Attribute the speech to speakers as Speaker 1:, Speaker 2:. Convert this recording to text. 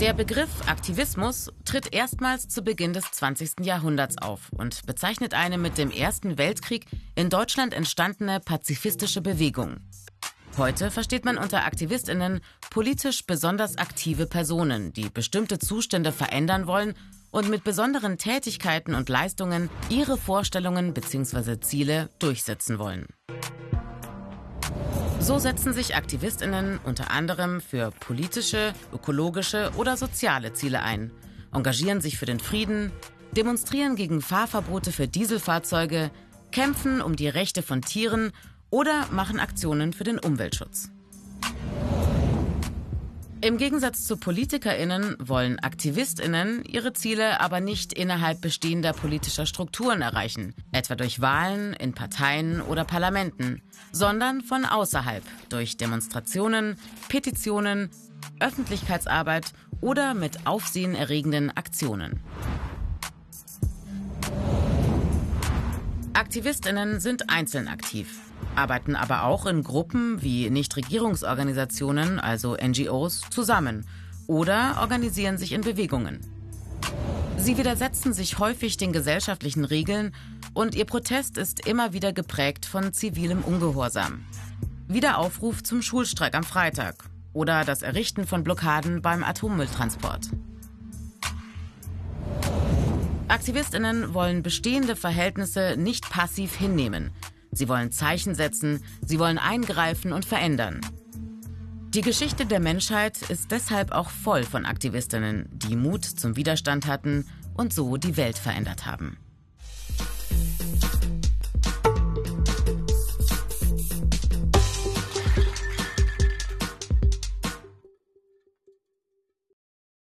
Speaker 1: Der Begriff Aktivismus tritt erstmals zu Beginn des 20. Jahrhunderts auf und bezeichnet eine mit dem Ersten Weltkrieg in Deutschland entstandene pazifistische Bewegung. Heute versteht man unter Aktivistinnen politisch besonders aktive Personen, die bestimmte Zustände verändern wollen und mit besonderen Tätigkeiten und Leistungen ihre Vorstellungen bzw. Ziele durchsetzen wollen. So setzen sich Aktivistinnen unter anderem für politische, ökologische oder soziale Ziele ein, engagieren sich für den Frieden, demonstrieren gegen Fahrverbote für Dieselfahrzeuge, kämpfen um die Rechte von Tieren oder machen Aktionen für den Umweltschutz. Im Gegensatz zu PolitikerInnen wollen AktivistInnen ihre Ziele aber nicht innerhalb bestehender politischer Strukturen erreichen, etwa durch Wahlen in Parteien oder Parlamenten, sondern von außerhalb durch Demonstrationen, Petitionen, Öffentlichkeitsarbeit oder mit aufsehenerregenden Aktionen. AktivistInnen sind einzeln aktiv arbeiten aber auch in Gruppen wie Nichtregierungsorganisationen, also NGOs, zusammen oder organisieren sich in Bewegungen. Sie widersetzen sich häufig den gesellschaftlichen Regeln und ihr Protest ist immer wieder geprägt von zivilem Ungehorsam. Wie der Aufruf zum Schulstreik am Freitag oder das Errichten von Blockaden beim Atommülltransport. Aktivistinnen wollen bestehende Verhältnisse nicht passiv hinnehmen. Sie wollen Zeichen setzen, sie wollen eingreifen und verändern. Die Geschichte der Menschheit ist deshalb auch voll von Aktivistinnen, die Mut zum Widerstand hatten und so die Welt verändert haben.